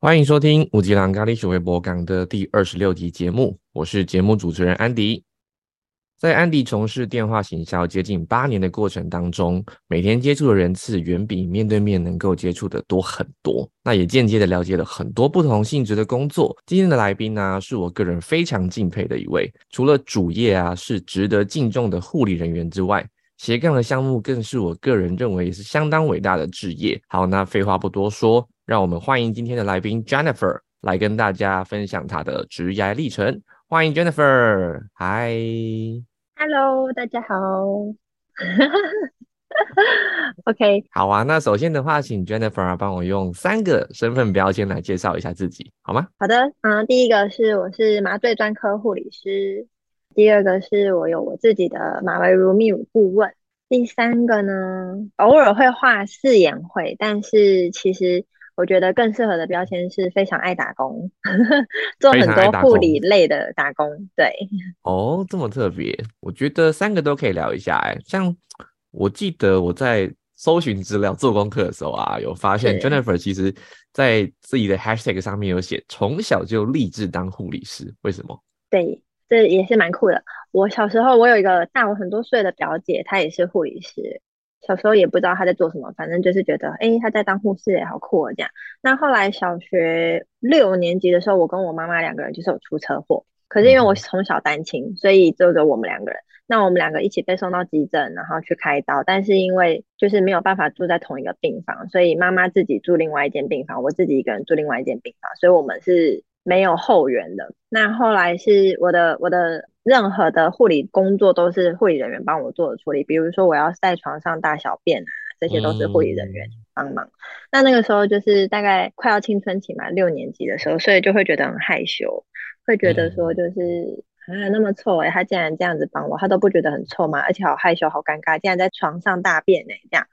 欢迎收听五吉郎咖喱水微博港的第二十六集节目，我是节目主持人安迪。在安迪从事电话行销接近八年的过程当中，每天接触的人次远比面对面能够接触的多很多，那也间接的了解了很多不同性质的工作。今天的来宾呢，是我个人非常敬佩的一位，除了主业啊是值得敬重的护理人员之外，斜杠的项目更是我个人认为也是相当伟大的职业。好，那废话不多说。让我们欢迎今天的来宾 Jennifer 来跟大家分享她的职业历程。欢迎 Jennifer，嗨，Hello，大家好。OK，好啊。那首先的话，请 Jennifer 帮我用三个身份标签来介绍一下自己，好吗？好的，嗯，第一个是我是麻醉专科护理师，第二个是我有我自己的马维如泌乳顾问，第三个呢，偶尔会画四眼会，但是其实。我觉得更适合的标签是非常爱打工，做很多护理类的打工。对，哦，这么特别，我觉得三个都可以聊一下。哎，像我记得我在搜寻资料、做功课的时候啊，有发现 Jennifer 其实在自己的 Hashtag 上面有写，从小就立志当护理师。为什么？对，这也是蛮酷的。我小时候，我有一个大我很多岁的表姐，她也是护理师。小时候也不知道他在做什么，反正就是觉得，哎，他在当护士，也好酷哦，这样。那后来小学六年级的时候，我跟我妈妈两个人就是有出车祸，可是因为我从小单亲，所以只有我们两个人。那我们两个一起被送到急诊，然后去开刀，但是因为就是没有办法住在同一个病房，所以妈妈自己住另外一间病房，我自己一个人住另外一间病房，所以我们是没有后援的。那后来是我的我的。任何的护理工作都是护理人员帮我做的处理，比如说我要在床上大小便啊，这些都是护理人员帮忙。那那个时候就是大概快要青春期嘛，六年级的时候，所以就会觉得很害羞，会觉得说就是啊那么臭哎，他竟然这样子帮我，他都不觉得很臭吗？而且好害羞，好尴尬，竟然在床上大便哎，这样。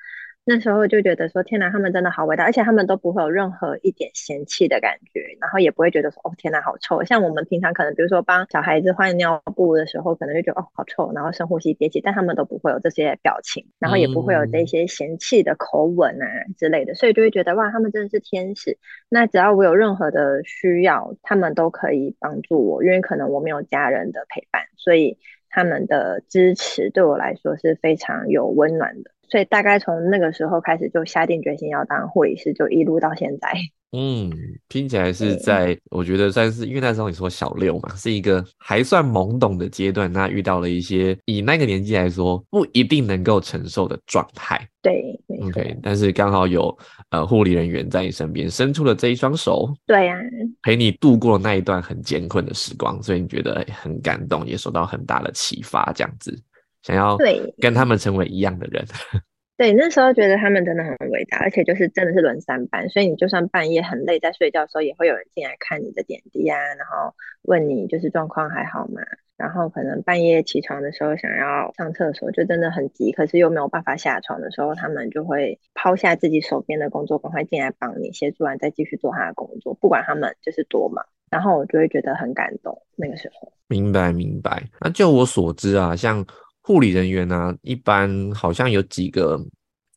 那时候就觉得说，天哪，他们真的好伟大，而且他们都不会有任何一点嫌弃的感觉，然后也不会觉得说，哦，天哪，好臭。像我们平常可能，比如说帮小孩子换尿布的时候，可能就觉得哦，好臭，然后深呼吸憋气，但他们都不会有这些表情，然后也不会有这些嫌弃的口吻啊之类的，所以就会觉得哇，他们真的是天使。那只要我有任何的需要，他们都可以帮助我，因为可能我没有家人的陪伴，所以他们的支持对我来说是非常有温暖的。所以大概从那个时候开始就下定决心要当护理师，就一路到现在。嗯，听起来是在我觉得算是因为那时候你说小六嘛，是一个还算懵懂的阶段，那遇到了一些以那个年纪来说不一定能够承受的状态。对，OK，但是刚好有呃护理人员在你身边伸出了这一双手，对呀，陪你度过了那一段很艰困的时光，所以你觉得很感动，也受到很大的启发，这样子。想要对跟他们成为一样的人，对，那时候觉得他们真的很伟大，而且就是真的是轮三班，所以你就算半夜很累在睡觉的时候，也会有人进来看你的点滴啊，然后问你就是状况还好吗？然后可能半夜起床的时候想要上厕所，就真的很急，可是又没有办法下床的时候，他们就会抛下自己手边的工作，赶快进来帮你协助完再继续做他的工作，不管他们就是多忙，然后我就会觉得很感动。那个时候，明白明白。那就我所知啊，像。护理人员呢，一般好像有几个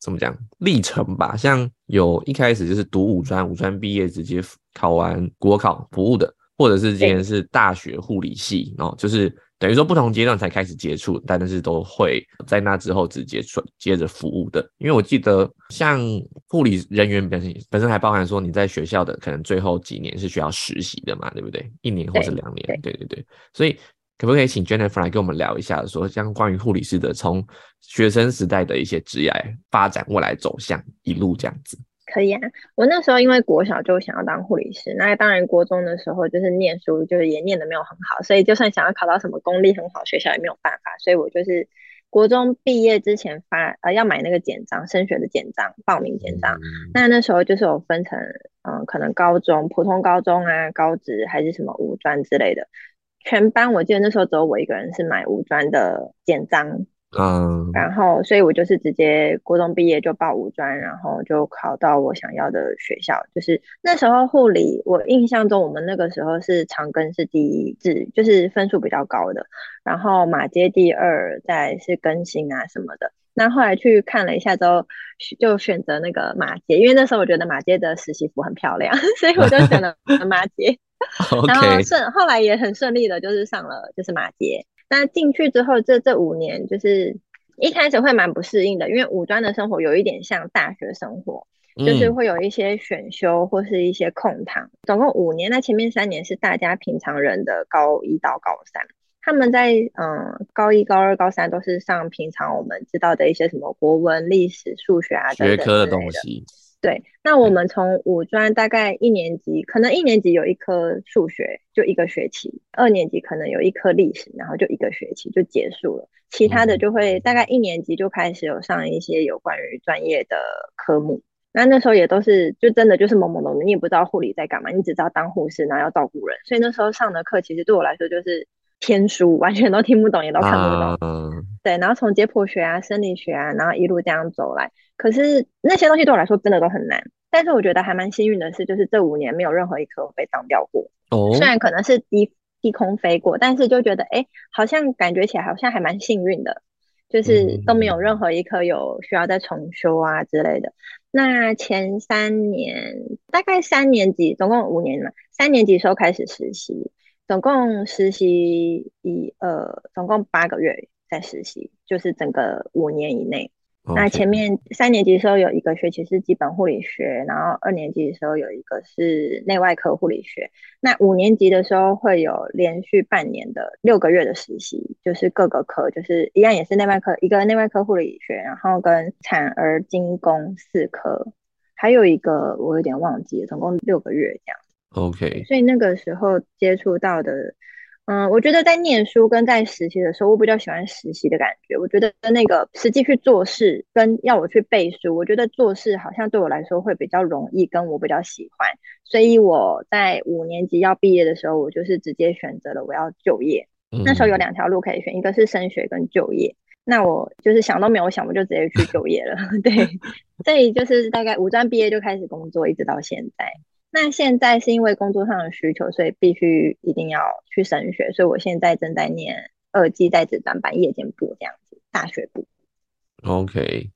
怎么讲历程吧？像有一开始就是读五专，五专毕业直接考完国考服务的，或者是今天是大学护理系哦，就是等于说不同阶段才开始接触，但是都会在那之后直接接接着服务的。因为我记得像护理人员本身本身还包含说你在学校的可能最后几年是需要实习的嘛，对不对？一年或是两年，对对对，所以。可不可以请 Jennifer 来跟我们聊一下，说像关于护理师的从学生时代的一些职业发展、未来走向一路这样子？可以啊，我那时候因为国小就想要当护理师，那当然国中的时候就是念书，就是也念的没有很好，所以就算想要考到什么公立很好学校也没有办法，所以我就是国中毕业之前发呃要买那个简章，升学的简章，报名简章。那那时候就是有分成，嗯，可能高中、普通高中啊、高职还是什么五专之类的。全班我记得那时候只有我一个人是买五专的简章，嗯，然后所以我就是直接国中毕业就报五专，然后就考到我想要的学校。就是那时候护理，我印象中我们那个时候是长庚是第一志，就是分数比较高的，然后马街第二，再是更新啊什么的。那后来去看了一下之后，就选择那个马街，因为那时候我觉得马街的实习服很漂亮，所以我就选了马街。然后顺后来也很顺利的，就是上了就是马街。那进去之后，这这五年就是一开始会蛮不适应的，因为五专的生活有一点像大学生活，就是会有一些选修或是一些空堂，总共五年。那前面三年是大家平常人的高一到高三。他们在嗯高一、高二、高三都是上平常我们知道的一些什么国文、历史、数学啊学科的东西。对，那我们从五专大概一年级，可能一年级有一科数学，就一个学期；二年级可能有一科历史，然后就一个学期就结束了。其他的就会大概一年级就开始有上一些有关于专业的科目。那那时候也都是就真的就是懵懵懂懂，你也不知道护理在干嘛，你只知道当护士，然后要照顾人。所以那时候上的课其实对我来说就是。天书完全都听不懂，也都看不懂。对，然后从解剖学啊、生理学啊，然后一路这样走来。可是那些东西对我来说真的都很难。但是我觉得还蛮幸运的是，就是这五年没有任何一科被当掉过。哦。虽然可能是低低空飞过，但是就觉得哎，好像感觉起来好像还蛮幸运的，就是都没有任何一科有需要再重修啊之类的。那前三年大概三年级，总共五年嘛，三年级时候开始实习。总共实习一呃，总共八个月在实习，就是整个五年以内。那前面三年级的时候有一个学期是基本护理学，然后二年级的时候有一个是内外科护理学。那五年级的时候会有连续半年的六个月的实习，就是各个科，就是一样也是内外科，一个内外科护理学，然后跟产儿精工四科，还有一个我有点忘记了，总共六个月这样。OK，所以那个时候接触到的，嗯，我觉得在念书跟在实习的时候，我比较喜欢实习的感觉。我觉得那个实际去做事跟要我去背书，我觉得做事好像对我来说会比较容易，跟我比较喜欢。所以我在五年级要毕业的时候，我就是直接选择了我要就业。那时候有两条路可以选，一个是升学跟就业。那我就是想都没有想，我就直接去就业了。对，所以就是大概五专毕业就开始工作，一直到现在。那现在是因为工作上的需求，所以必须一定要去升学，所以我现在正在念二技在职专班夜间部这样子，大学部。OK，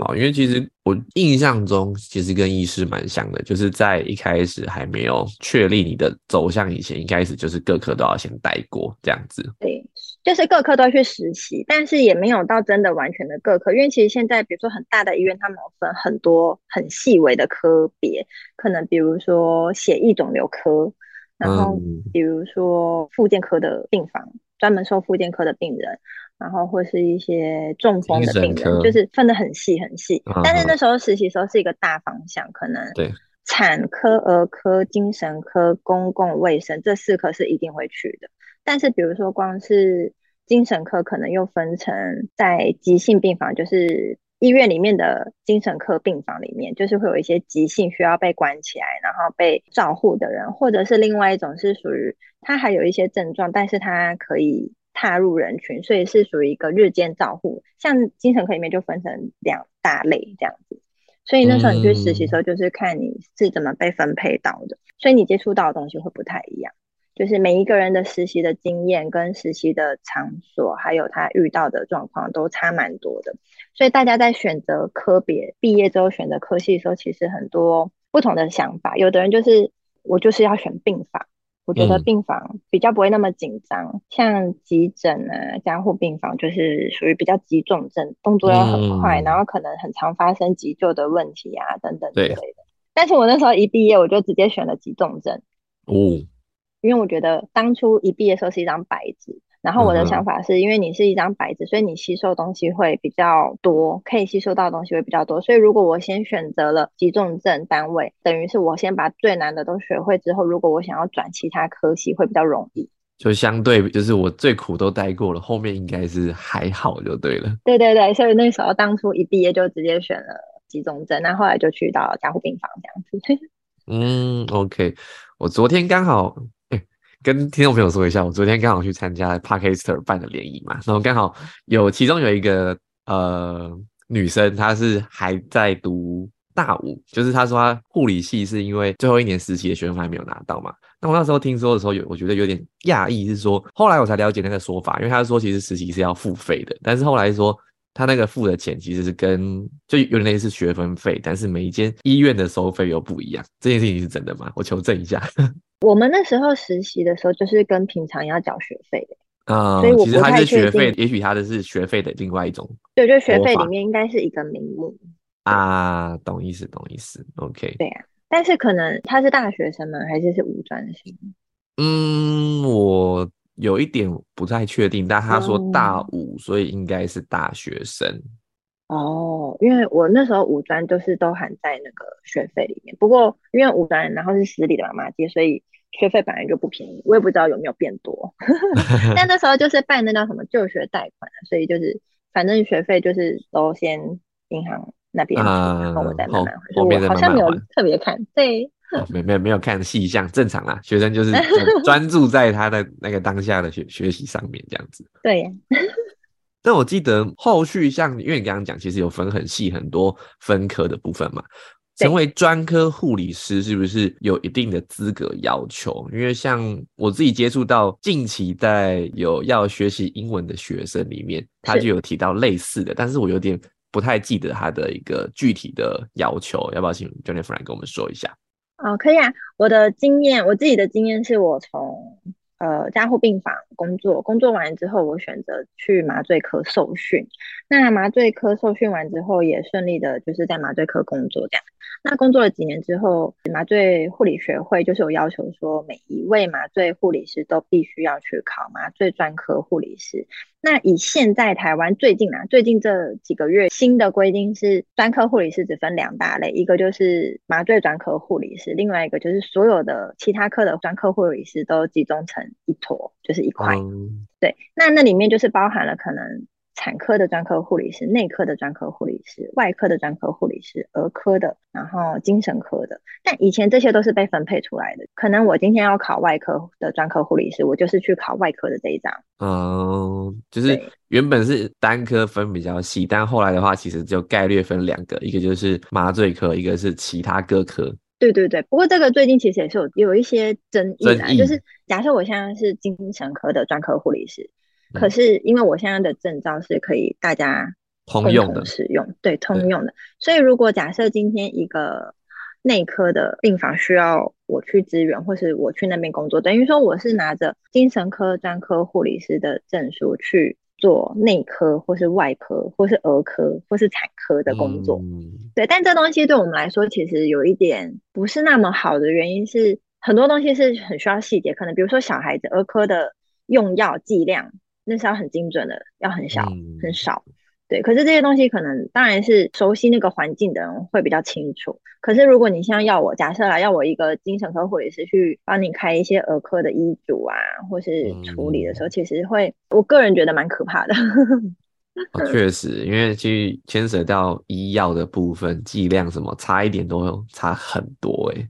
好，因为其实我印象中其实跟医师蛮像的，就是在一开始还没有确立你的走向以前，一开始就是各科都要先待过这样子。对。就是各科都去实习，但是也没有到真的完全的各科，因为其实现在比如说很大的医院，他们有分很多很细微的科别，可能比如说血液肿瘤科，然后比如说附件科的病房，专门收附件科的病人，然后或是一些中风的病人，就是分得很细很细。但是那时候实习时候是一个大方向，可能对产科、儿科、精神科、公共卫生这四科是一定会去的。但是比如说光是精神科可能又分成在急性病房，就是医院里面的精神科病房里面，就是会有一些急性需要被关起来，然后被照护的人，或者是另外一种是属于他还有一些症状，但是他可以踏入人群，所以是属于一个日间照护。像精神科里面就分成两大类这样子，所以那时候你去实习的时候，就是看你是怎么被分配到的，所以你接触到的东西会不太一样。就是每一个人的实习的经验跟实习的场所，还有他遇到的状况都差蛮多的，所以大家在选择科别毕业之后选择科系的时候，其实很多不同的想法。有的人就是我就是要选病房，我觉得病房比较不会那么紧张，像急诊啊、加护病房就是属于比较急重症，动作要很快，然后可能很常发生急救的问题啊等等之类的。但是我那时候一毕业，我就直接选了急重症。哦。因为我觉得当初一毕业的时候是一张白纸，然后我的想法是因为你是一张白纸，所以你吸收东西会比较多，可以吸收到的东西会比较多。所以如果我先选择了急重症单位，等于是我先把最难的都学会之后，如果我想要转其他科系会比较容易。就相对就是我最苦都待过了，后面应该是还好就对了。对对对，所以那时候当初一毕业就直接选了急重症，那后来就去到加护病房这样子。嗯，OK，我昨天刚好。跟听众朋友说一下，我昨天刚好去参加 Parker 办的联谊嘛，然后刚好有其中有一个呃女生，她是还在读大五，就是她说她护理系是因为最后一年实习的学生还没有拿到嘛。那我那时候听说的时候有，我觉得有点讶异，是说后来我才了解那个说法，因为他说其实实习是要付费的，但是后来说他那个付的钱其实是跟就有点类似学分费，但是每一间医院的收费又不一样。这件事情是真的吗？我求证一下。我们那时候实习的时候，就是跟平常要缴学费的啊、所以我不其实他太确定是学费，也许他的是学费的另外一种对，就学费里面应该是一个名目。啊，懂意思，懂意思。OK，对啊，但是可能他是大学生吗？还是是五专生？嗯，我有一点不太确定，但他说大嗯五，所以应该是大学生。哦，因为我那时候五专就是都含在那个学费里面，不过因为五专然后是私立的嘛，马街，所以学费本来就不便宜，我也不知道有没有变多。但那时候就是办那叫什么就学贷款啊，所以就是反正学费就是都先银行那边出，然后我再慢慢还，所以后后面再我好像没有特别看。对，哦，没没有没有看细项，正常啦。学生就是专专注在他的那个当下的学学习上面，这样子。对呀，但我记得后续像，因为你刚刚讲，其实有分很细很多分科的部分嘛。成为专科护理师是不是有一定的资格要求？因为像我自己接触到近期在有要学习英文的学生里面，他就有提到类似的，但是我有点不太记得他的一个具体的要求，要不要请 Jennifer 来跟我们说一下？哦，可以啊。我的经验，我自己的经验是我从呃加护病房工作，工作完之后，我选择去麻醉科受训。那麻醉科受训完之后，也顺利的就是在麻醉科工作这样。那工作了几年之后，麻醉护理学会就是有要求说，每一位麻醉护理师都必须要去考麻醉专科护理师。那以现在台湾最近啊，最近这几个月新的规定是，专科护理师只分两大类，一个就是麻醉专科护理师，另外一个就是所有的其他科的专科护理师都集中成一坨，就是一块。嗯，对，那那里面就是包含了可能产科的专科护理师、内科的专科护理师、外科的专科护理师、儿科的，然后精神科的。但以前这些都是被分配出来的，可能我今天要考外科的专科护理师，我就是去考外科的这一张。嗯，就是原本是单科分比较细，但后来的话，其实就概略分两个，一个就是麻醉科，一个是其他各科。对对对，不过这个最近其实也是有有一些争议啦，争议就是假设我现在是精神科的专科护理师，嗯可是因为我现在的证照是可以大家共通用的使用，对，通用的，所以如果假设今天一个内科的病房需要我去支援，或是我去那边工作，等于说我是拿着精神科专科护理师的证书去做内科或是外科或是儿科或是产科的工作。嗯。对，但这东西对我们来说其实有一点不是那么好的原因是，很多东西是很需要细节，可能比如说小孩子儿科的用药剂量，那是要很精准的，要很小、嗯很少。对，可是这些东西可能当然是熟悉那个环境的人会比较清楚。可是如果你现在要我假设来，要我一个精神科护理师去帮你开一些儿科的医嘱啊，或是处理的时候，其实会，我个人觉得蛮可怕的。哦确实，因为其实牵涉到医药的部分，剂量什么差一点都差很多欸诶。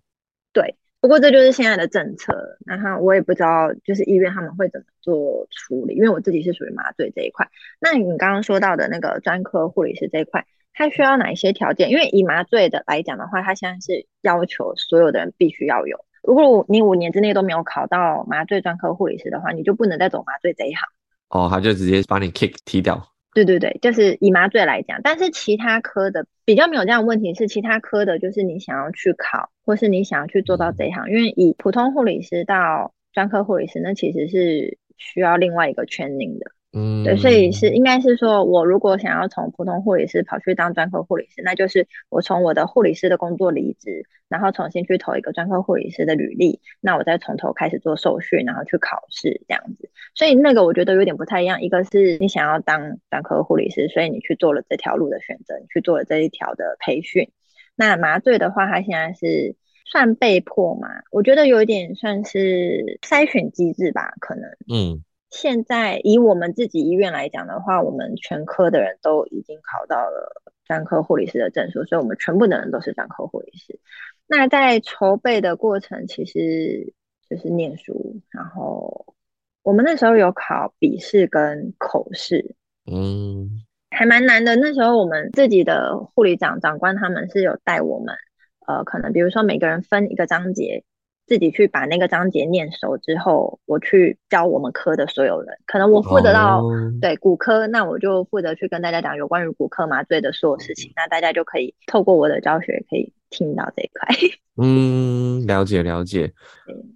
对，不过这就是现在的政策，然后我也不知道就是医院他们会怎么做处理，因为我自己是属于麻醉这一块。那你刚刚说到的那个专科护理师这一块，它需要哪一些条件？因为以麻醉的来讲的话，它现在是要求所有的人必须要有。如果你五年之内都没有考到麻醉专科护理师的话，你就不能再走麻醉这一行。哦，他就直接把你 kick 踢掉。对对对，就是以麻醉来讲，但是其他科的比较没有这样的问题，是其他科的，就是你想要去考，或是你想要去做到这一行，因为以普通护理师到专科护理师，那其实是需要另外一个 training 的。嗯，对，所以是应该是说，我如果想要从普通护理师跑去当专科护理师，那就是我从我的护理师的工作离职，然后重新去投一个专科护理师的履历，那我再从头开始做受训，然后去考试这样子。所以那个我觉得有点不太一样，一个是你想要当专科护理师，所以你去做了这条路的选择，你去做了这一条的培训。那麻醉的话，它现在是算被迫嘛？我觉得有一点算是筛选机制吧，可能。嗯现在以我们自己医院来讲的话，我们全科的人都已经考到了专科护理师的证书，所以我们全部的人都是专科护理师。那在筹备的过程，其实就是念书，然后我们那时候有考笔试跟口试，嗯还蛮难的。那时候我们自己的护理长长官他们是有带我们，呃，可能比如说每个人分一个章节，自己去把那个章节念熟之后，我去教我们科的所有人。可能我负责到对骨科，那我就负责去跟大家讲有关于骨科麻醉的所有事情。那大家就可以透过我的教学，可以听到这一块。嗯，了解了解。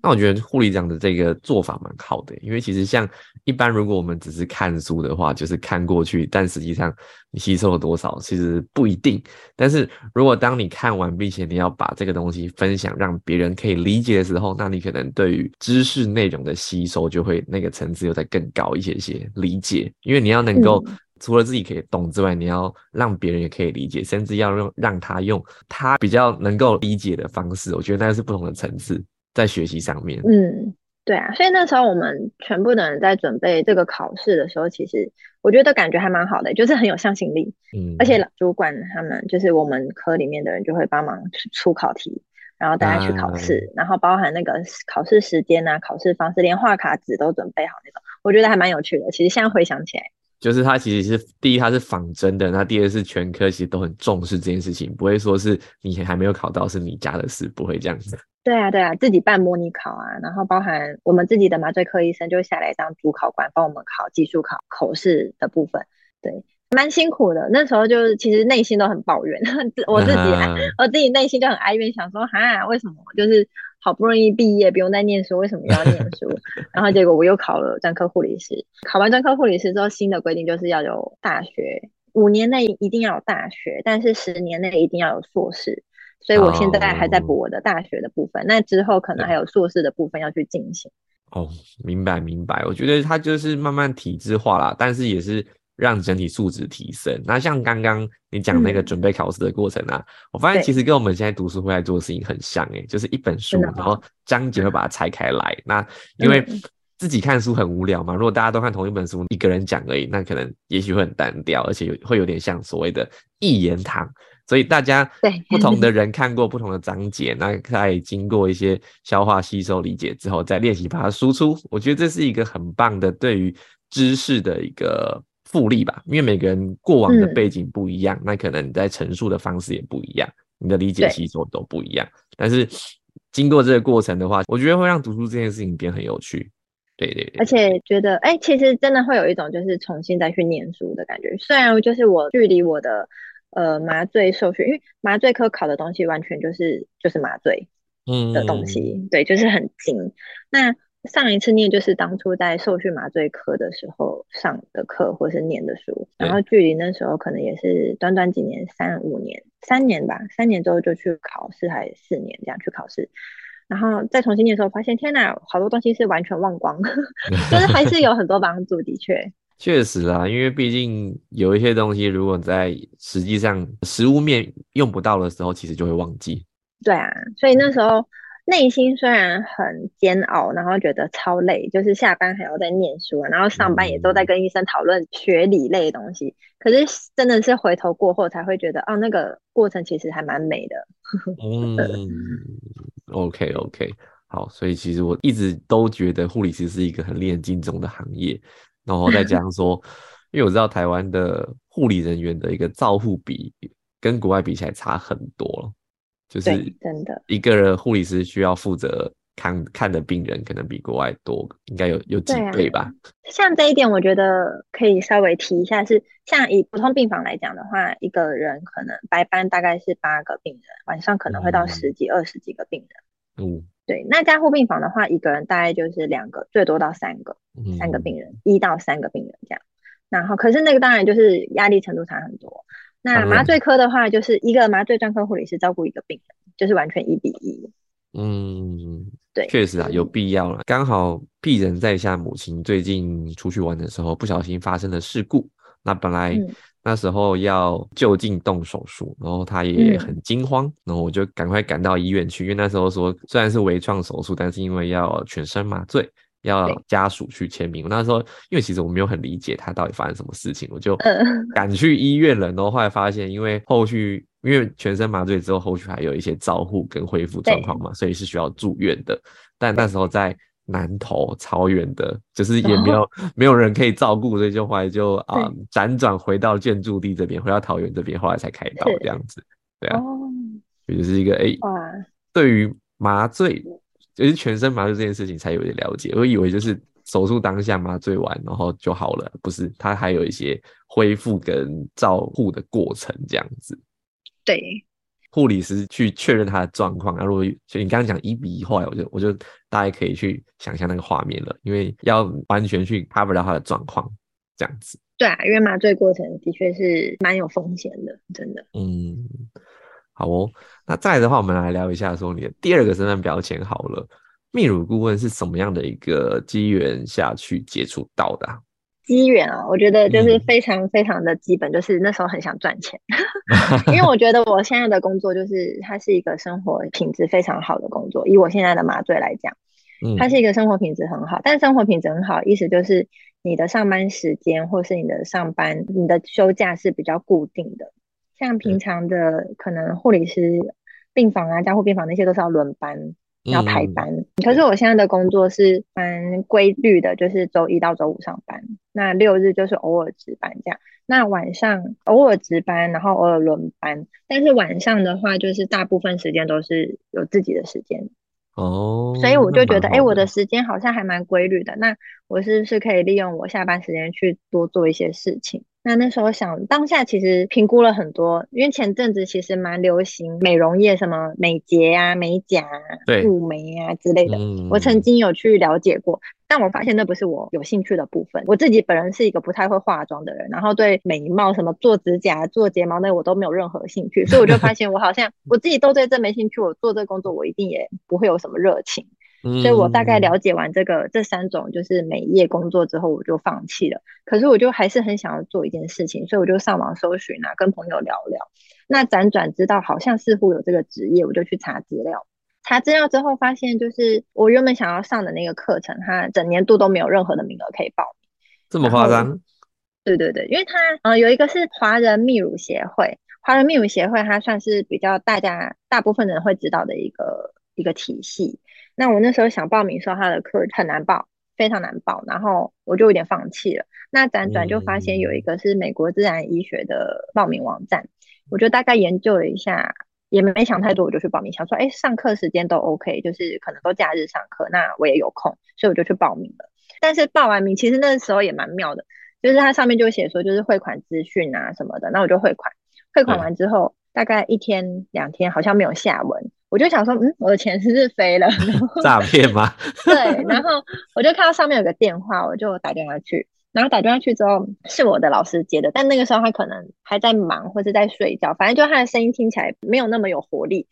那我觉得护理长的这个做法蛮好的，因为其实像一般如果我们只是看书的话，就是看过去，但实际上你吸收了多少，其实不一定。但是如果当你看完并且你要把这个东西分享，让别人可以理解的时候，那你可能对于知识内容的吸收就会那个层次又再更高一些些理解，因为你要能够。除了自己可以懂之外，你要让别人也可以理解，甚至要用让他用他比较能够理解的方式。我觉得那是不同的层次在学习上面。嗯，对啊，所以那时候我们全部的人在准备这个考试的时候，其实我觉得感觉还蛮好的，就是很有向心力。嗯，而且主管他们就是我们科里面的人就会帮忙出考题，然后大家去考试，然后包含那个考试时间啊、考试方式，连画卡纸都准备好那种，我觉得还蛮有趣的。其实现在回想起来。就是它其实是第一，它是仿真的；那第二是全科其实都很重视这件事情，不会说是你还没有考到是你家的事，不会这样子。对啊，对啊，自己办模拟考啊，然后包含我们自己的麻醉科医生就下来当主考官，帮我们考技术考口试的部分。对。蛮辛苦的，那时候就是其实内心都很抱怨，我自己我自己内心就很哀怨，想说哈，为什么就是好不容易毕业，不用再念书，为什么又要念书？然后结果我又考了专科护理师，考完专科护理师之后，新的规定就是要有大学，五年内一定要有大学，但是十年内一定要有硕士，所以我现在还在补我的大学的部分，那之后可能还有硕士的部分要去进行。哦，明白明白，我觉得它就是慢慢体制化啦，但是也是。让整体素质提升。那像刚刚你讲那个准备考试的过程啊，我发现其实跟我们现在读书会在做的事情很像诶，就是一本书，然后章节会把它拆开来。那因为自己看书很无聊嘛，如果大家都看同一本书，一个人讲而已，那可能也许会很单调，而且有会有点像所谓的一言堂。所以大家不同的 人看过不同的章节，那在经过一些消化、吸收、理解之后，再练习把它输出。我觉得这是一个很棒的对于知识的一个。复利吧，因为每个人过往的背景不一样，那可能你在陈述的方式也不一样，你的理解吸收都不一样。但是经过这个过程的话，我觉得会让读书这件事情变很有趣。对对对，而且觉得哎，其实真的会有一种就是重新再去念书的感觉。虽然就是我距离我的呃麻醉受训，因为麻醉科考的东西完全就是就是麻醉嗯的东西，对，就是很精。那上一次念就是当初在受训麻醉科的时候上的课，或是念的书，然后距离那时候可能也是短短几年，三五年，三年吧，三年之后就去考试，还四年这样去考试，然后再重新念的时候，发现天哪，好多东西是完全忘光，就是还是有很多帮助，的确，确实啊，因为毕竟有一些东西，如果在实际上实物面用不到的时候，其实就会忘记。对啊，所以那时候。内心虽然很煎熬，然后觉得超累，就是下班还要在念书，然后上班也都在跟医生讨论学理类的东西。可是真的是回头过后才会觉得，哦，那个过程其实还蛮美的。嗯，OK OK，好，所以其实我一直都觉得护理师是一个很令人敬重的行业。然后再加上说，因为我知道台湾的护理人员的一个照护比跟国外比起来差很多了。就是真的，一个人护理师需要负责看看的病人，可能比国外多，应该有有几倍吧。像这一点，我觉得可以稍微提一下，是像以普通病房来讲的话，一个人可能白班大概是八个病人，晚上可能会到十几、二十几个病人。嗯，对。那加护病房的话，一个人大概就是两个，最多到三个，三个病人，一到三个病人这样。然后，可是那个当然就是压力程度差很多。那麻醉科的话，就是一个麻醉专科护理师照顾一个病人，就是完全一比一。嗯，对，确实啊，有必要了。刚好病人在下，母亲最近出去玩的时候不小心发生了事故。那本来那时候要就近动手术，然后他也很惊慌，然后我就赶快赶到医院去，因为那时候说虽然是微创手术，但是因为要全身麻醉。要家属去签名。那时候，因为其实我没有很理解他到底发生什么事情，我就赶去医院了。然后后来发现，因为后续因为全身麻醉之后，后续还有一些照护跟恢复状况嘛，所以是需要住院的。但那时候在南投超远的，就是也没有没有人可以照顾，所以就后来就啊辗转回到建筑地这边，回到桃园这边，后来才开刀这样子。对啊，也就是一个哎，对于麻醉。就是全身麻醉这件事情才有点了解。我以为就是手术当下麻醉完然后就好了，不是，它还有一些恢复跟照护的过程这样子。对，护理师去确认他的状况。啊，如果就你刚刚讲一比一，后来我就我就大概可以去想象那个画面了，因为要完全去 cover 到他的状况这样子。对啊，因为麻醉过程的确是蛮有风险的，真的。嗯，好哦。那再来的话，我们来聊一下说你的第二个身份标签好了。泌乳顾问是什么样的一个机缘下去接触到的？机缘啊，我觉得就是非常非常的基本，就是那时候很想赚钱，因为我觉得我现在的工作就是它是一个生活品质非常好的工作。以我现在的麻醉来讲，它是一个生活品质很好，但生活品质很好，意思就是你的上班时间或是你的上班、你的休假是比较固定的。像平常的可能护理师病房啊、加护病房那些都是要轮班。要排班，可是我现在的工作是蛮规律的，就是周一到周五上班，那六日就是偶尔值班这样。那晚上偶尔值班，然后偶尔轮班，但是晚上的话，就是大部分时间都是有自己的时间。哦，所以我就觉得，哎，我的时间好像还蛮规律的。那我是不是可以利用我下班时间去多做一些事情？那那时候想，当下其实评估了很多，因为前阵子其实蛮流行美容业，什么美睫啊、美甲、雾眉啊之类的。我曾经有去了解过，但我发现那不是我有兴趣的部分。我自己本人是一个不太会化妆的人，然后对美貌、什么做指甲、做睫毛那我都没有任何兴趣，所以我就发现我好像 我自己都对这没兴趣，我做这工作我一定也不会有什么热情。所以我大概了解完这个这三种就是美业工作之后，我就放弃了。可是我就还是很想要做一件事情，所以我就上网搜寻啊，跟朋友聊聊。那辗转知道好像似乎有这个职业，我就去查资料。查资料之后发现，就是我原本想要上的那个课程，它整年度都没有任何的名额可以报名。这么夸张？对对对，因为它呃有一个是华人泌乳协会，华人泌乳协会它算是比较大家大部分人会知道的一个一个体系。那我那时候想报名时候，他的课很难报，非常难报，然后我就有点放弃了。那辗转就发现有一个是美国自然医学的报名网站，我就大概研究了一下，也没想太多，我就去报名，想说，哎，上课时间都 OK，就是可能都假日上课，那我也有空，所以我就去报名了。但是报完名，其实那时候也蛮妙的，就是它上面就写说，就是汇款资讯啊什么的，那我就汇款，汇款完之后，大概一天两天好像没有下文。我就想说，嗯，我的钱是不是飞了？诈骗吗？对，然后我就看到上面有个电话，我就打电话去，然后打电话去之后是我的老师接的，但那个时候他可能还在忙或者在睡觉，反正就他的声音听起来没有那么有活力。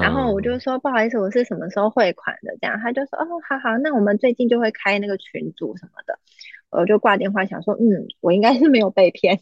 然后我就说不好意思，我是什么时候汇款的？这样他就说哦，好好，那我们最近就会开那个群组什么的。我就挂电话，想说，嗯，我应该是没有被骗。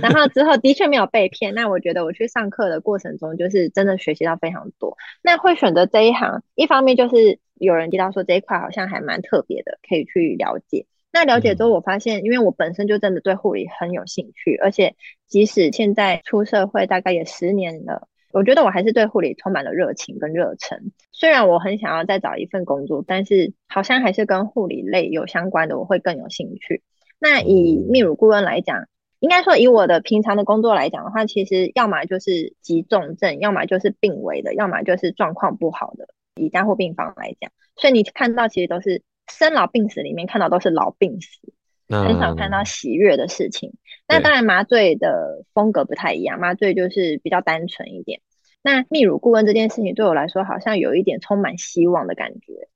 然后之后的确没有被骗。那我觉得我去上课的过程中，就是真的学习到非常多。那会选择这一行，一方面就是有人提到说这一块好像还蛮特别的，可以去了解。那了解之后，我发现，因为我本身就真的对护理很有兴趣，而且即使现在出社会大概也十年了。我觉得我还是对护理充满了热情跟热忱。虽然我很想要再找一份工作，但是好像还是跟护理类有相关的，我会更有兴趣。那以泌乳顾问来讲，应该说以我的平常的工作来讲的话，其实要么就是急重症，要么就是病危的，要么就是状况不好的。以加护病房来讲，所以你看到其实都是生老病死里面看到都是老病死，很少看到喜悦的事情。那当然麻醉的风格不太一样，麻醉就是比较单纯一点。那泌乳顾问这件事情对我来说，好像有一点充满希望的感觉。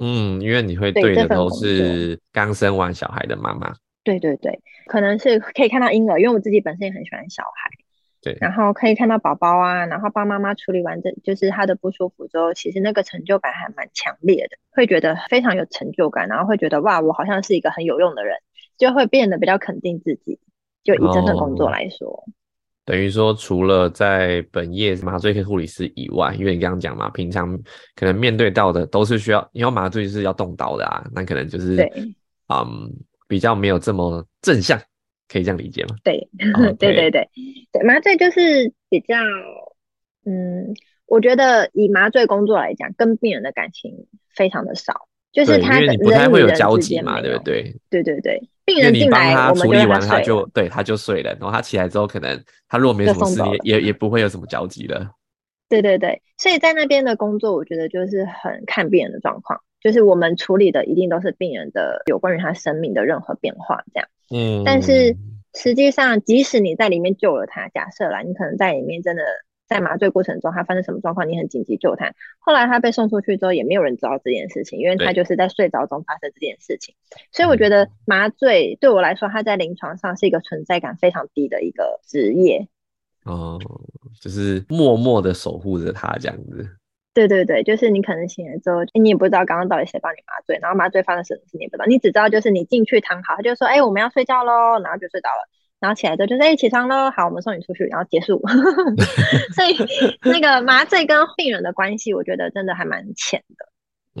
嗯，因为你会对的都是刚生完小孩的妈妈。对对对，可能是可以看到婴儿，因为我自己本身也很喜欢小孩。对，然后可以看到宝宝啊，然后帮妈妈处理完这就是他的不舒服之后，其实那个成就感还蛮强烈的，会觉得非常有成就感，然后会觉得哇，我好像是一个很有用的人，就会变得比较肯定自己。就以这份工作来说。等于说，除了在本业麻醉科护理师以外，因为你刚刚讲嘛，平常可能面对到的都是需要，因为麻醉是要动刀的啊，那可能就是对，嗯，比较没有这么正向，可以这样理解吗？对，对对对对，麻醉就是比较，嗯，我觉得以麻醉工作来讲，跟病人的感情非常的少，就是他的不太会有交集嘛，对不对？对对对。病人进来，他处理完他就对他就睡了，然后他起来之后，可能他如果没什么事，也也也不会有什么交集了。对对对，所所以在那边的工作，我觉得就是很看病人的状况，就是我们处理的一定都是病人的有关于他生命的任何变化这样。嗯，但是实际上，即使你在里面救了他，假设啦，你可能在里面真的在麻醉过程中他发生什么状况，你很紧急救他，后来他被送出去之后，也没有人知道这件事情，因为他就是在睡着中发生这件事情。所以我觉得麻醉对我来说，他在临床上是一个存在感非常低的一个职业。哦，就是默默的守护着他这样子。对对对，就是你可能醒来之后，你也不知道刚刚到底谁帮你麻醉，然后麻醉发生什么事你也不知道，你只知道就是你进去躺好，他就说，哎，我们要睡觉喽，然后就睡着了，然后起来之后就是，哎，起床喽，好，我们送你出去，然后结束。所以那个麻醉跟病人的关系，我觉得真的还蛮浅的。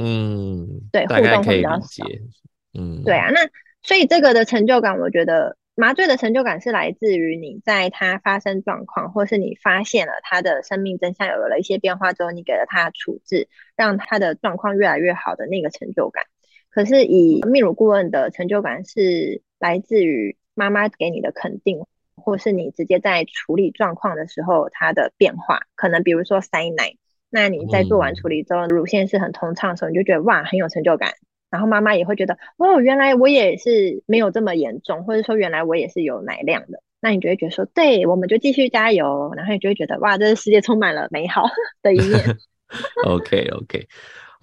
嗯，对，互动会比较少。嗯，对啊，那所以这个的成就感，我觉得。麻醉的成就感是来自于你在他发生状况，或是你发现了他的生命真相有了一些变化之后，你给了他处置，让他的状况越来越好的那个成就感。可是以泌乳顾问的成就感是来自于妈妈给你的肯定，或是你直接在处理状况的时候它的变化。可能比如说塞奶，那你在做完处理之后，乳腺是很通畅的时候，你就觉得哇很有成就感。然后妈妈也会觉得，哦，原来我也是没有这么严重，或者说原来我也是有奶量的，那你就会觉得说，对，我们就继续加油，然后你就会觉得，哇，这个世界充满了美好 的一面。OK OK，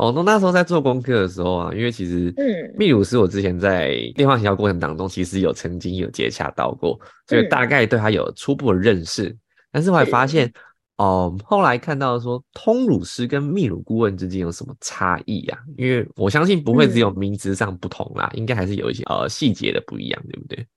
哦，那那时候在做功课的时候啊，因为其实，嗯，泌乳师我之前在电话营销过程当中，其实有曾经有接洽到过，所以大概对他有初步的认识，但是我还发现。哦，后来看到说通乳师跟泌乳顾问之间有什么差异啊？因为我相信不会只有名字上不同啦，应该还是有一些呃细节的不一样，对不对？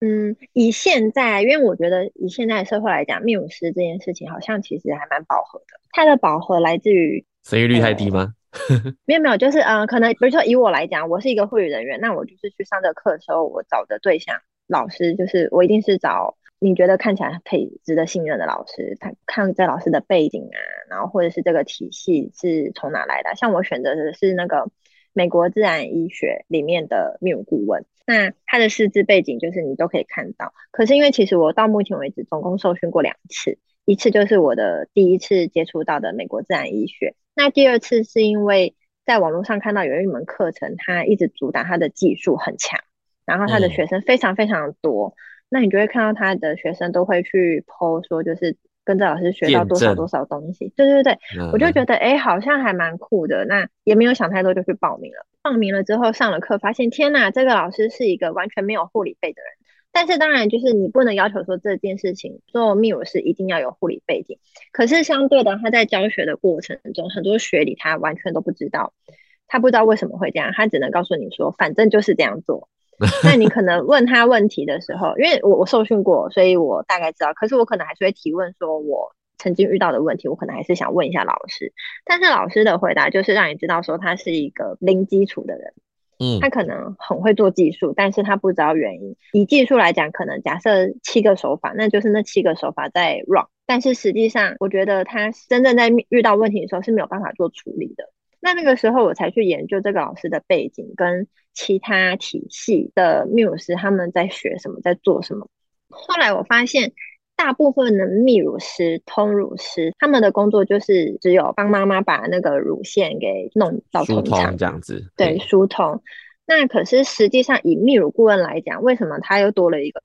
嗯，以现在，因为我觉得以现在社会来讲，泌乳师这件事情好像其实还蛮饱和的。它的饱和来自于生育率太低吗？没有没有，就是嗯，可能比如说以我来讲，我是一个护理人员，那我就是去上这课的时候，我找的对象老师就是我一定是找。你觉得看起来可以值得信任的老师，他看这老师的背景啊，然后或者是这个体系是从哪来的？像我选择的是那个美国自然医学里面的泌乳顾问，那他的师资背景就是你都可以看到。可是因为其实我到目前为止总共受训过两次，一次就是我的第一次接触到的美国自然医学，那第二次是因为在网络上看到有一门课程，他一直主打他的技术很强，然后他的学生非常非常多。那你就会看到他的学生都会去 PO 说，就是跟着老师学到多少多少东西。对对对，我就觉得哎，好像还蛮酷的。那也没有想太多，就去报名了。报名了之后上了课，发现天哪，这个老师是一个完全没有护理费的人。但是当然，就是你不能要求说这件事情做泌乳师一定要有护理背景。可是相对的，他在教学的过程中，很多学理他完全都不知道，他不知道为什么会这样，他只能告诉你说，反正就是这样做。那你可能问他问题的时候，因为我我受训过，所以我大概知道。可是我可能还是会提问，说我曾经遇到的问题，我可能还是想问一下老师。但是老师的回答就是让你知道说他是一个零基础的人，嗯，他可能很会做技术，但是他不知道原因。以技术来讲，可能假设七个手法，那就是那七个手法在 wrong。但是实际上，我觉得他真正在遇到问题的时候是没有办法做处理的。那那个时候我才去研究这个老师的背景跟其他体系的缪斯他们在学什么，在做什么。后来我发现，大部分的泌乳师、通乳师，他们的工作就是只有帮妈妈把那个乳腺给弄到通畅这样子。对，疏通。那可是实际上以泌乳顾问来讲，为什么他又多了一个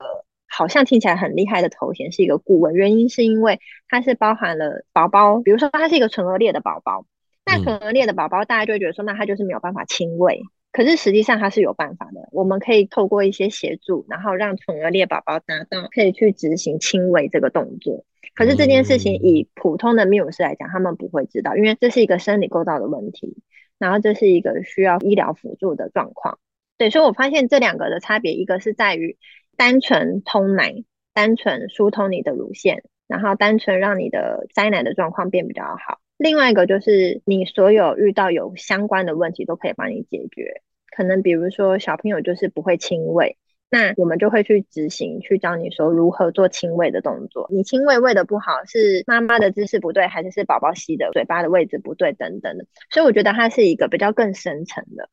好像听起来很厉害的头衔，是一个顾问？原因是因为它是包含了宝宝，比如说他是一个唇腭裂的宝宝。那唇腭裂的宝宝，大家就会觉得说，那他就是没有办法亲喂。可是实际上它是有办法的，我们可以透过一些协助，然后让唇腭裂宝宝达到可以去执行亲喂这个动作。可是这件事情以普通的泌乳师来讲，他们不会知道，因为这是一个生理构造的问题，然后这是一个需要医疗辅助的状况。对，所以我发现这两个的差别，一个是在于单纯通奶，单纯疏通你的乳腺，然后单纯让你的塞奶的状况变比较好。另外一个就是你所有遇到有相关的问题都可以帮你解决，可能比如说小朋友就是不会亲喂，那我们就会去执行，去教你说如何做亲喂的动作。你亲喂喂的不好，是妈妈的姿势不对，还是是宝宝吸的嘴巴的位置不对等等的。所以我觉得它是一个比较更深层的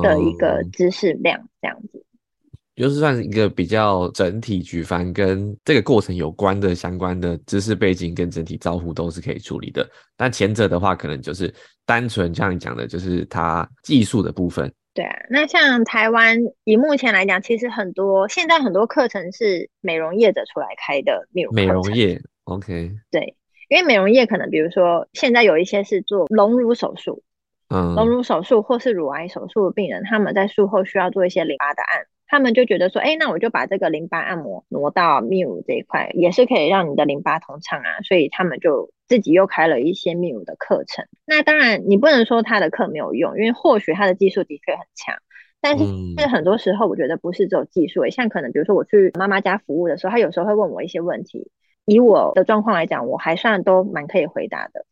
的一个知识量这样子。就是算是一个比较整体举凡跟这个过程有关的相关的知识背景跟整体招呼都是可以处理的。但前者的话，可能就是单纯像你讲的，就是它技术的部分。对啊，那像台湾以目前来讲，其实很多现在很多课程是美容业者出来开的美容美容业，OK，对，因为美容业可能比如说现在有一些是做隆乳手术，嗯，隆乳手术或是乳癌手术的病人，他们在术后需要做一些淋巴的按。他们就觉得说，哎，那我就把这个淋巴按摩挪到 Miu 这一块，也是可以让你的淋巴通畅啊。所以他们就自己又开了一些 Miu 的课程。那当然，你不能说他的课没有用，因为或许他的技术的确很强。但是，是很多时候我觉得不是只有技术，像可能比如说我去妈妈家服务的时候，他有时候会问我一些问题，以我的状况来讲，我还算都蛮可以回答的。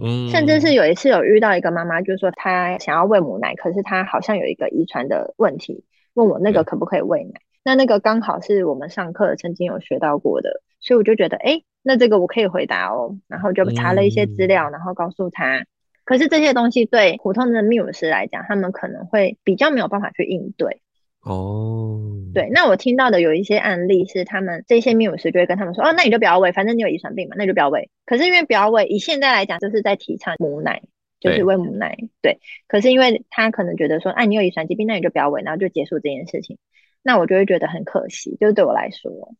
嗯，甚至是有一次有遇到一个妈妈，就是说她想要喂母奶，可是她好像有一个遗传的问题。问我那个可不可以喂奶？那那个刚好是我们上课曾经有学到过的，所以我就觉得，哎，那这个我可以回答哦。然后就查了一些资料，然后告诉他。可是这些东西对普通的泌乳师来讲，他们可能会比较没有办法去应对。哦，对。那我听到的有一些案例是，他们这些泌乳师就会跟他们说，哦，那你就不要喂，反正你有遗传病嘛，那你就不要喂。可是因为不要喂，以现在来讲，就是在提倡母奶。就是喂母奶，对。可是因为他可能觉得说，哎，你有遗传疾病，那你就不要喂，然后就结束这件事情。那我就会觉得很可惜，就是对我来说，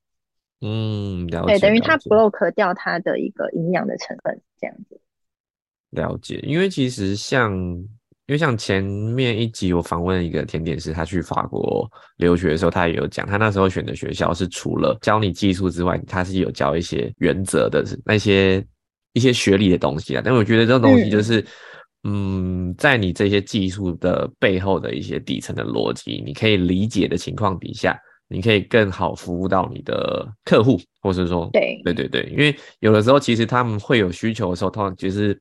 嗯，了解。对，等于他 block 掉他的一个营养的成分，这样子。了解，因为其实像，因为像前面一集我访问一个甜点师，他去法国留学的时候，他也有讲，他那时候选的学校是除了教你技术之外，他是有教一些原则的，那些一些学历的东西啊。但我觉得这种东西就是。嗯，在你这些技术的背后的一些底层的逻辑，你可以理解的情况底下，你可以更好服务到你的客户，或者说，对，对对对，因为有的时候其实他们会有需求的时候，通常其实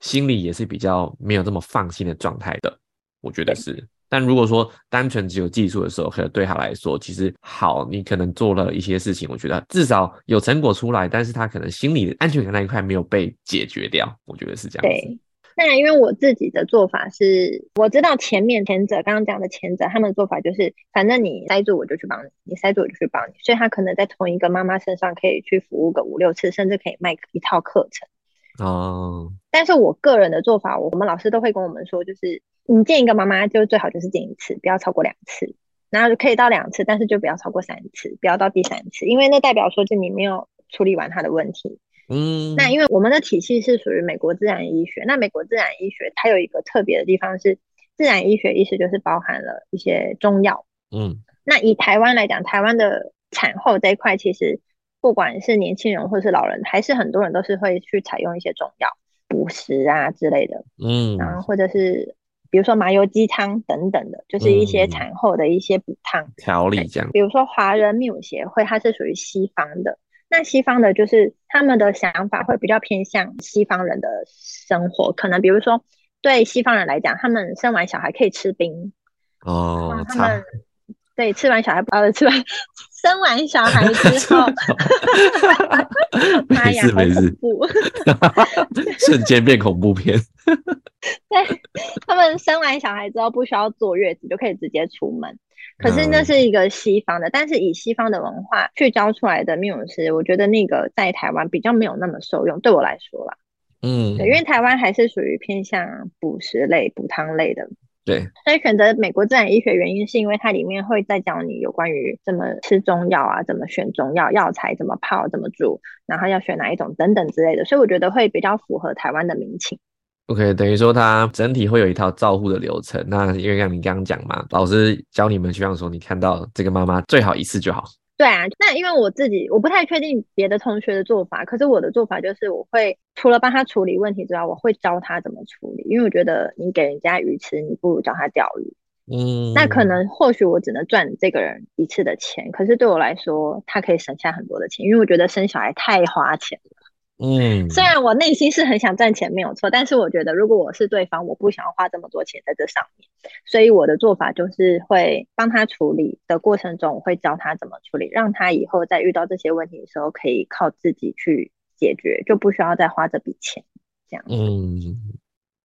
心里也是比较没有这么放心的状态的，我觉得是。但如果说单纯只有技术的时候，可能对他来说，其实好，你可能做了一些事情，我觉得至少有成果出来，但是他可能心里的安全感那一块没有被解决掉，我觉得是这样子。那因为我自己的做法是，我知道前面前者刚刚讲的前者，他们的做法就是，反正你塞住我就去帮你，你塞住我就去帮你，所以他可能在同一个妈妈身上可以去服务个五六次，甚至可以卖一套课程。哦。但是我个人的做法，我们老师都会跟我们说，就是你见一个妈妈就最好就是见一次，不要超过两次，然后可以到两次，但是就不要超过三次，不要到第三次，因为那代表说就你没有处理完他的问题。嗯，那因为我们的体系是属于美国自然医学，那美国自然医学它有一个特别的地方是，自然医学意思就是包含了一些中药。嗯，那以台湾来讲，台湾的产后这一块，其实不管是年轻人或是老人，还是很多人都是会去采用一些中药补食啊之类的。嗯，然后或者是比如说麻油鸡汤等等的，就是一些产后的一些补汤调理这样。比如说华人泌乳协会，它是属于西方的。那西方的，就是他们的想法会比较偏向西方人的生活，可能比如说对西方人来讲，他们生完小孩可以吃冰哦，他们对吃完小孩呃吃完生完小孩之后，没事没事，瞬间变恐怖片。对他们生完小孩之后不需要坐月子就可以直接出门。可是那是一个西方的，但是以西方的文化去教出来的泌乳师，我觉得那个在台湾比较没有那么受用。对我来说啦，嗯，对，因为台湾还是属于偏向补食类、补汤类的。对，所以选择美国自然医学原因是因为它里面会再教你有关于怎么吃中药啊，怎么选中药药材，怎么泡，怎么煮，然后要选哪一种等等之类的。所以我觉得会比较符合台湾的民情。OK，等于说它整体会有一套照护的流程。那因为像你刚刚讲嘛，老师教你们，希望说你看到这个妈妈最好一次就好。对啊，那因为我自己我不太确定别的同学的做法，可是我的做法就是我会除了帮他处理问题之外，我会教他怎么处理。因为我觉得你给人家鱼吃，你不如教他钓鱼。嗯，那可能或许我只能赚这个人一次的钱，可是对我来说，他可以省下很多的钱，因为我觉得生小孩太花钱了。嗯，虽然我内心是很想赚钱，没有错，但是我觉得如果我是对方，我不想要花这么多钱在这上面，所以我的做法就是会帮他处理的过程中，我会教他怎么处理，让他以后在遇到这些问题的时候可以靠自己去解决，就不需要再花这笔钱。这样，嗯，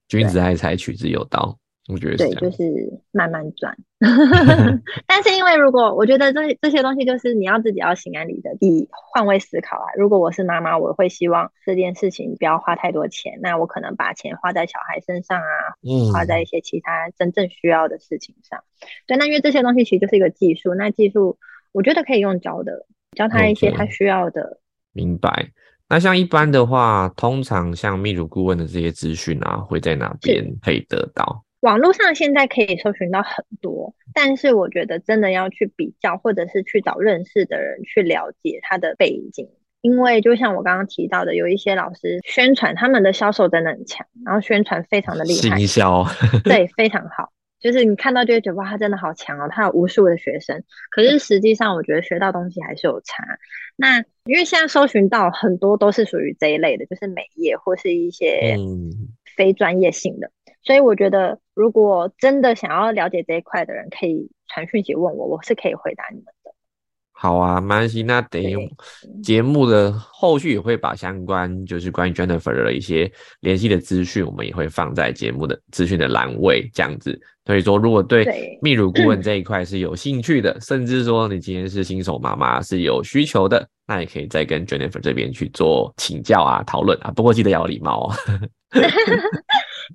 君子爱财，取之有道。我觉得对，就是慢慢转。但是因为如果我觉得这这些东西，就是你要自己要心安理得，地换位思考啊。如果我是妈妈，我会希望这件事情不要花太多钱，那我可能把钱花在小孩身上啊，嗯，花在一些其他真正需要的事情上。对，那因为这些东西其实就是一个技术，那技术我觉得可以用教的，教他一些他需要的。明白。那像一般的话，通常像秘乳顾问的这些资讯啊，会在哪边可以得到？网络上现在可以搜寻到很多，但是我觉得真的要去比较，或者是去找认识的人去了解他的背景，因为就像我刚刚提到的，有一些老师宣传他们的销售真的很强，然后宣传非常的厉害，行销对非常好。就是你看到就会觉得哇，他真的好强哦，他有无数的学生。可是实际上，我觉得学到东西还是有差。那因为现在搜寻到很多都是属于这一类的，就是美业或是一些非专业性的。所以我觉得，如果真的想要了解这一块的人，可以传讯息问我，我是可以回答你们的。好啊，没关系。那等于节目的后续也会把相关就是关于 Jennifer 的一些联系的资讯，我们也会放在节目的资讯的栏位这样子。所以说，如果对泌乳顾问这一块是有兴趣的，甚至说你今天是新手妈妈是有需求的，那也可以再跟 Jennifer 这边去做请教啊、讨论啊。不过记得要礼貌哦。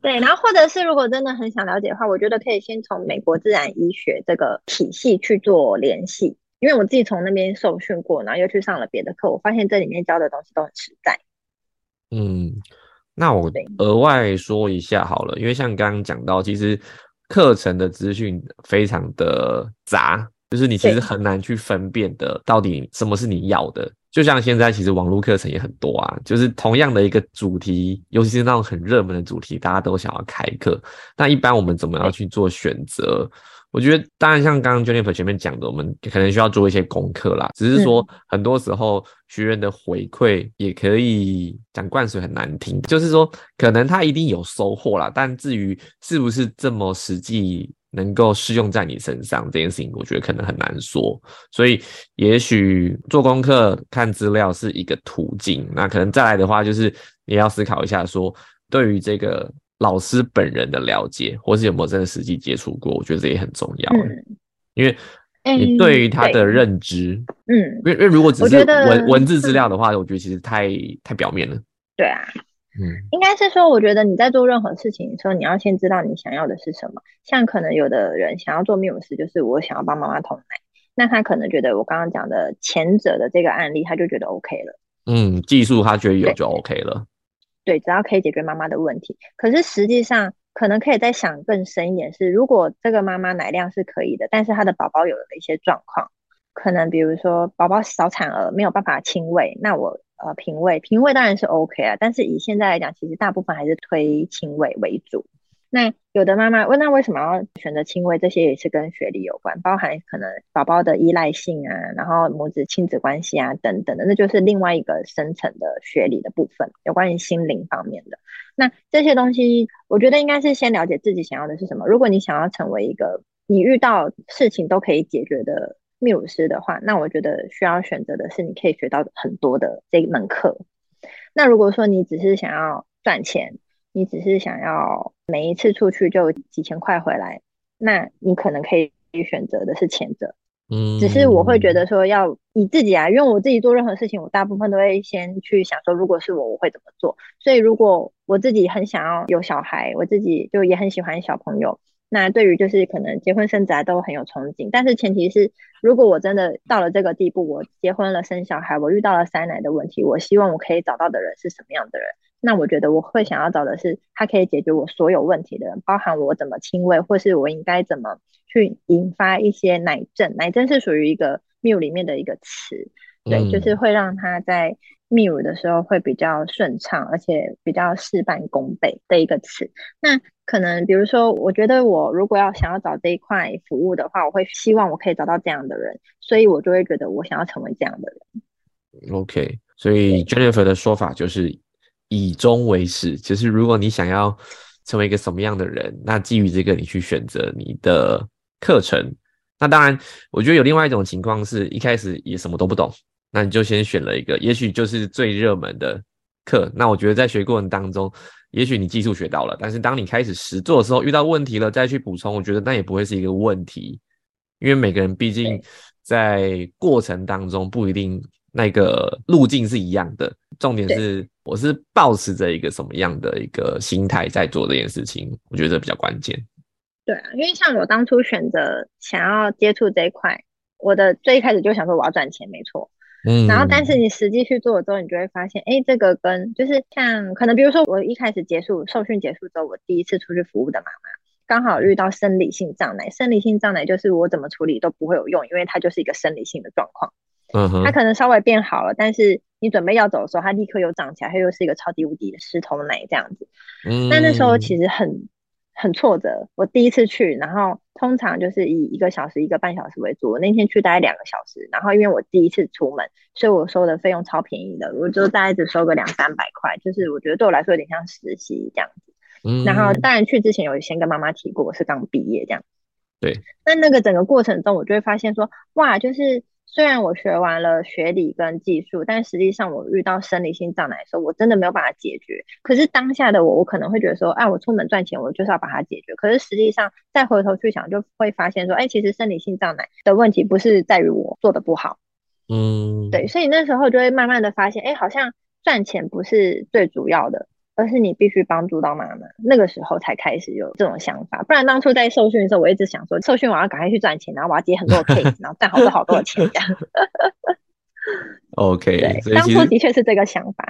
对，然后或者是如果真的很想了解的话，我觉得可以先从美国自然医学这个体系去做联系。因为我自己从那边受训过，然后又去上了别的课，我发现这里面教的东西都很实在。嗯，那我额外说一下好了，因为像刚刚讲到，其实课程的资讯非常的杂，就是你其实很难去分辨的到底什么是你要的。就像现在其实网络课程也很多啊，就是同样的一个主题，尤其是那种很热门的主题，大家都想要开课。那一般我们怎么样去做选择？我觉得，当然像刚刚 Jennifer 前面讲的，我们可能需要做一些功课啦。只是说，很多时候学员的回馈也可以讲灌水很难听，就是说，可能他一定有收获啦，但至于是不是这么实际能够适用在你身上这件事情，我觉得可能很难说。所以，也许做功课、看资料是一个途径。那可能再来的话，就是你要思考一下，说对于这个。老师本人的了解，或是有没有真的实际接触过，我觉得这也很重要。嗯，因为你对于他的认知，嗯，因为因为如果只是文文字资料的话，我觉得其实太太表面了。对啊，嗯，应该是说，我觉得你在做任何事情的时候，你要先知道你想要的是什么。像可能有的人想要做泌乳师，就是我想要帮妈妈捅奶，那他可能觉得我刚刚讲的前者的这个案例，他就觉得 OK 了。嗯，技术他觉得有就 OK 了。对，只要可以解决妈妈的问题，可是实际上可能可以再想更深一点，是如果这个妈妈奶量是可以的，但是她的宝宝有了一些状况，可能比如说宝宝早产儿没有办法亲喂，那我呃品味，品味当然是 OK 啊，但是以现在来讲，其实大部分还是推亲喂为主。那有的妈妈问，那为什么要选择亲喂？这些也是跟学历有关，包含可能宝宝的依赖性啊，然后母子亲子关系啊等等的，那就是另外一个深层的学理的部分，有关于心灵方面的。那这些东西，我觉得应该是先了解自己想要的是什么。如果你想要成为一个你遇到事情都可以解决的泌乳师的话，那我觉得需要选择的是你可以学到很多的这一门课。那如果说你只是想要赚钱，你只是想要每一次出去就几千块回来，那你可能可以选择的是前者。嗯，只是我会觉得说要你自己啊，因为我自己做任何事情，我大部分都会先去想说，如果是我，我会怎么做。所以如果我自己很想要有小孩，我自己就也很喜欢小朋友，那对于就是可能结婚生子啊都很有憧憬。但是前提是，如果我真的到了这个地步，我结婚了生小孩，我遇到了塞奶的问题，我希望我可以找到的人是什么样的人？那我觉得我会想要找的是他可以解决我所有问题的人，包含我怎么亲喂，或是我应该怎么去引发一些奶症。奶症是属于一个泌乳里面的一个词，对，就是会让他在泌乳的时候会比较顺畅，而且比较事半功倍的一个词。那可能比如说，我觉得我如果要想要找这一块服务的话，我会希望我可以找到这样的人，所以我就会觉得我想要成为这样的人。OK，所以 Jennifer 的说法就是。以终为始，就是如果你想要成为一个什么样的人，那基于这个，你去选择你的课程。那当然，我觉得有另外一种情况是，一开始也什么都不懂，那你就先选了一个，也许就是最热门的课。那我觉得在学过程当中，也许你技术学到了，但是当你开始实做的时候，遇到问题了再去补充，我觉得那也不会是一个问题，因为每个人毕竟在过程当中不一定那个路径是一样的。重点是，我是保持着一个什么样的一个心态在做这件事情，我觉得比较关键。对啊，因为像我当初选择想要接触这一块，我的最一开始就想说我要赚钱，没错。嗯，然后，但是你实际去做了之后，你就会发现，哎，这个跟就是像可能，比如说我一开始结束受训结束之后，我第一次出去服务的妈妈，刚好遇到生理性胀奶。生理性胀奶就是我怎么处理都不会有用，因为它就是一个生理性的状况。嗯哼，它可能稍微变好了，但是你准备要走的时候，它立刻又长起来，它又是一个超级无敌的湿头奶这样子。嗯，那那时候其实很。很挫折，我第一次去，然后通常就是以一个小时、一个半小时为主。我那天去大概两个小时，然后因为我第一次出门，所以我收的费用超便宜的，我就大概只收个两三百块，就是我觉得对我来说有点像实习这样子。嗯，然后当然去之前有先跟妈妈提过，我是刚毕业这样。对，那那个整个过程中，我就会发现说，哇，就是。虽然我学完了学理跟技术，但实际上我遇到生理性障碍的时候，我真的没有办法解决。可是当下的我，我可能会觉得说，哎，我出门赚钱，我就是要把它解决。可是实际上再回头去想，就会发现说，哎，其实生理性障碍的问题不是在于我做的不好，嗯，对，所以那时候就会慢慢的发现，哎，好像赚钱不是最主要的。而是你必须帮助到妈妈，那个时候才开始有这种想法。不然当初在受训的时候，我一直想说，受训我要赶快去赚钱，然后我要接很多 case，然后赚好多好多的钱这样。OK，对，当初的确是这个想法。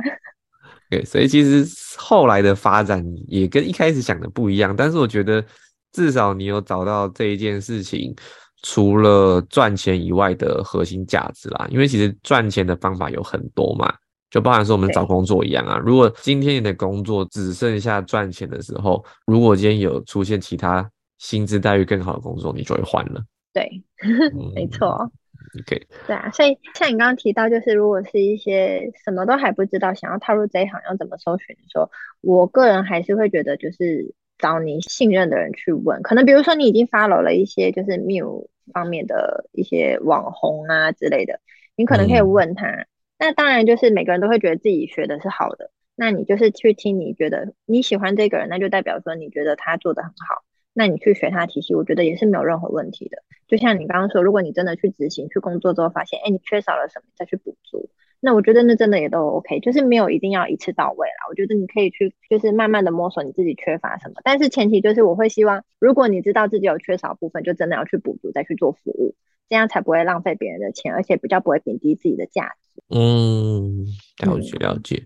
对，所以其实后来的发展也跟一开始想的不一样。但是我觉得，至少你有找到这一件事情，除了赚钱以外的核心价值啦。因为其实赚钱的方法有很多嘛。就包含说我们找工作一样啊，如果今天你的工作只剩下赚钱的时候，如果今天有出现其他薪资待遇更好的工作，你就会换了。对，没错。OK。对啊，所以像你刚刚提到，就是如果是一些什么都还不知道，想要踏入这一行要怎么搜寻的时候，我个人还是会觉得，就是找你信任的人去问。可能比如说你已经 follow 了一些就是 Miu 方面的一些网红啊之类的，你可能可以问他。那当然，就是每个人都会觉得自己学的是好的。那你就是去听你觉得你喜欢这个人，那就代表说你觉得他做的很好。那你去学他体系，我觉得也是没有任何问题的。就像你刚刚说，如果你真的去执行、去工作之后，发现哎你缺少了什么，再去补足，那我觉得那真的也都 OK，就是没有一定要一次到位啦。我觉得你可以去，就是慢慢的摸索你自己缺乏什么。但是前提就是，我会希望，如果你知道自己有缺少部分，就真的要去补足，再去做服务，这样才不会浪费别人的钱，而且比较不会贬低自己的价值。嗯，了解了解。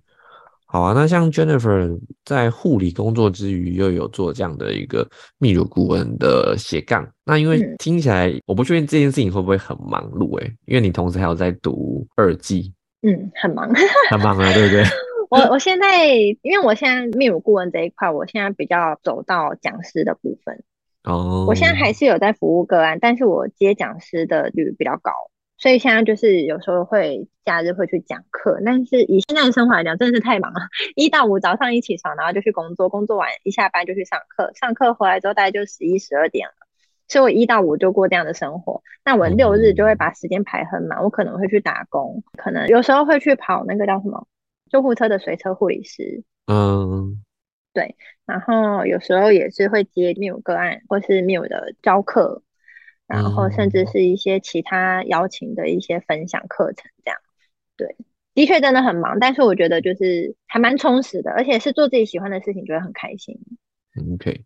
好啊，那像 Jennifer 在护理工作之余，又有做这样的一个泌乳顾问的斜杠。那因为听起来，我不确定这件事情会不会很忙碌诶，因为你同时还有在读二技。嗯，很忙，很忙啊，对不对？我我现在，因为我现在泌乳顾问这一块，我现在比较走到讲师的部分。哦，我现在还是有在服务个案，但是我接讲师的率比较高。所以现在就是有时候会假日会去讲课，但是以现在的生活来讲，真的是太忙了。一到五早上一起床，然后就去工作，工作完一下班就去上课，上课回来之后大概就十一十二点了。所以我一到五就过这样的生活。那我六日就会把时间排很满，我可能会去打工，可能有时候会去跑那个叫什么救护车的随车护理师。嗯，对。然后有时候也是会接缪个案，或是缪的教课。然后甚至是一些其他邀请的一些分享课程，这样，对，的确真的很忙，但是我觉得就是还蛮充实的，而且是做自己喜欢的事情，觉得很开心。OK，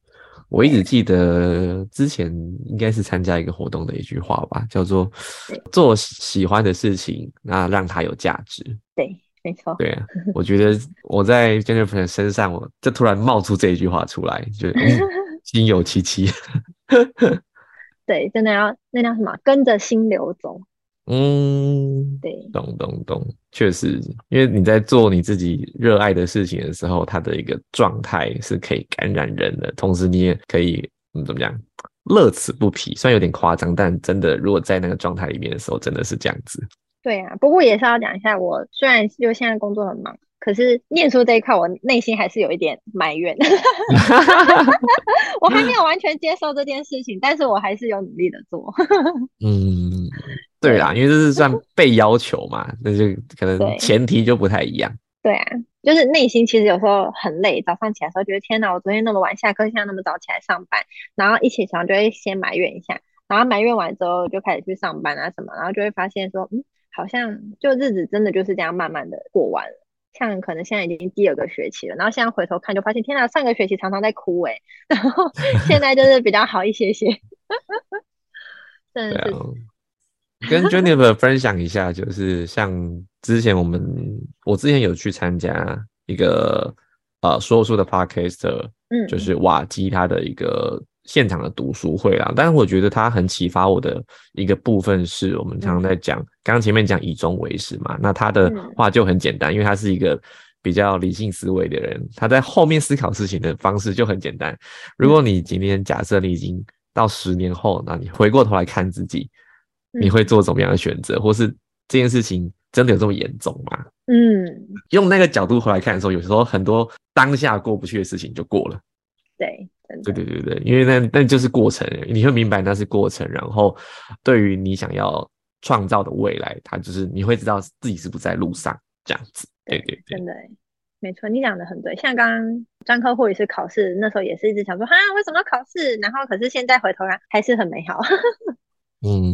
我一直记得之前应该是参加一个活动的一句话吧，叫做“做喜欢的事情，那让它有价值”。对，没错。对啊，我觉得我在 Jennifer 身上，我就突然冒出这一句话出来，就 心有戚戚。对，真的要那叫什么？跟着心流走。嗯，对，懂懂懂，确实，因为你在做你自己热爱的事情的时候，它的一个状态是可以感染人的，同时你也可以嗯怎么讲，乐此不疲。虽然有点夸张，但真的，如果在那个状态里面的时候，真的是这样子。对啊，不过也是要讲一下，我虽然就现在工作很忙。可是念书这一块，我内心还是有一点埋怨，我还没有完全接受这件事情，但是我还是有努力的做。嗯，对啦，因为这是算被要求嘛，那就可能前提就不太一样。对啊，就是内心其实有时候很累，早上起来的时候觉得天哪，我昨天那么晚下课，现在那么早起来上班，然后一起床就会先埋怨一下，然后埋怨完之后就开始去上班啊什么，然后就会发现说，嗯，好像就日子真的就是这样慢慢的过完了。像可能现在已经第二个学期了，然后现在回头看就发现，天哪，上个学期常常在哭欸，然后现在就是比较好一些些。真的是。跟 Jennifer 分享一下，就是像之前我们，我之前有去参加一个呃说书的 Podcast，嗯，就是瓦基他的一个现场的读书会啦。但是我觉得他很启发我的一个部分是，我们常常在讲，刚刚前面讲以终为始嘛，那他的话就很简单，因为他是一个比较理性思维的人，他在后面思考事情的方式就很简单。如果你今天假设你已经到十年后，那你回过头来看自己。你会做怎么样的选择，或是这件事情真的有这么严重吗？嗯，用那个角度回来看的时候，有时候很多当下过不去的事情就过了。对，对对对对，因为那那就是过程，你会明白那是过程。然后，对于你想要创造的未来，它就是你会知道自己是不在路上这样子。对对对，真的，没错，你讲的很对。像刚刚专科或者是考试，那时候也是一直想说，哈，为什么要考试？然后可是现在回头看，还是很美好。嗯，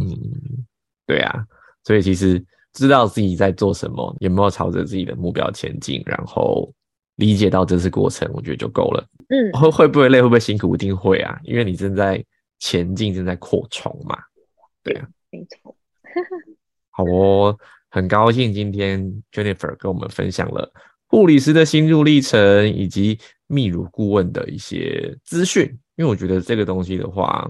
对啊，所以其实知道自己在做什么，有没有朝着自己的目标前进，然后理解到这次过程，我觉得就够了。嗯，会会不会累，会不会辛苦，一定会啊，因为你正在前进，正在扩充嘛。对啊，没错。好哦，很高兴今天 Jennifer 跟我们分享了护理师的心路历程，以及泌乳顾问的一些资讯，因为我觉得这个东西的话。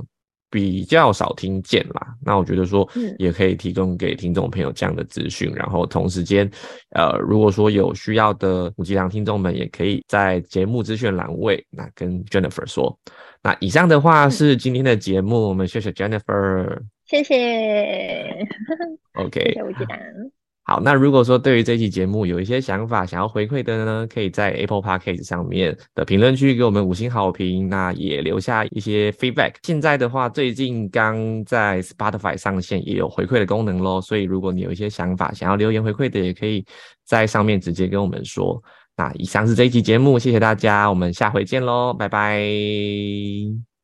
比较少听见啦，那我觉得说，也可以提供给听众朋友这样的资讯，然后同时间，呃，如果说有需要的五吉良听众们，也可以在节目资讯栏位那跟 Jennifer 说。那以上的话是今天的节目，我们谢谢 Jennifer，谢谢，OK，谢谢五。好，那如果说对于这期节目有一些想法想要回馈的呢，可以在 Apple Podcast 上面的评论区给我们五星好评，那也留下一些 feedback。现在的话，最近刚在 Spotify 上线也有回馈的功能咯，所以如果你有一些想法想要留言回馈的，也可以在上面直接跟我们说。那以上是这一期节目，谢谢大家，我们下回见喽，拜拜。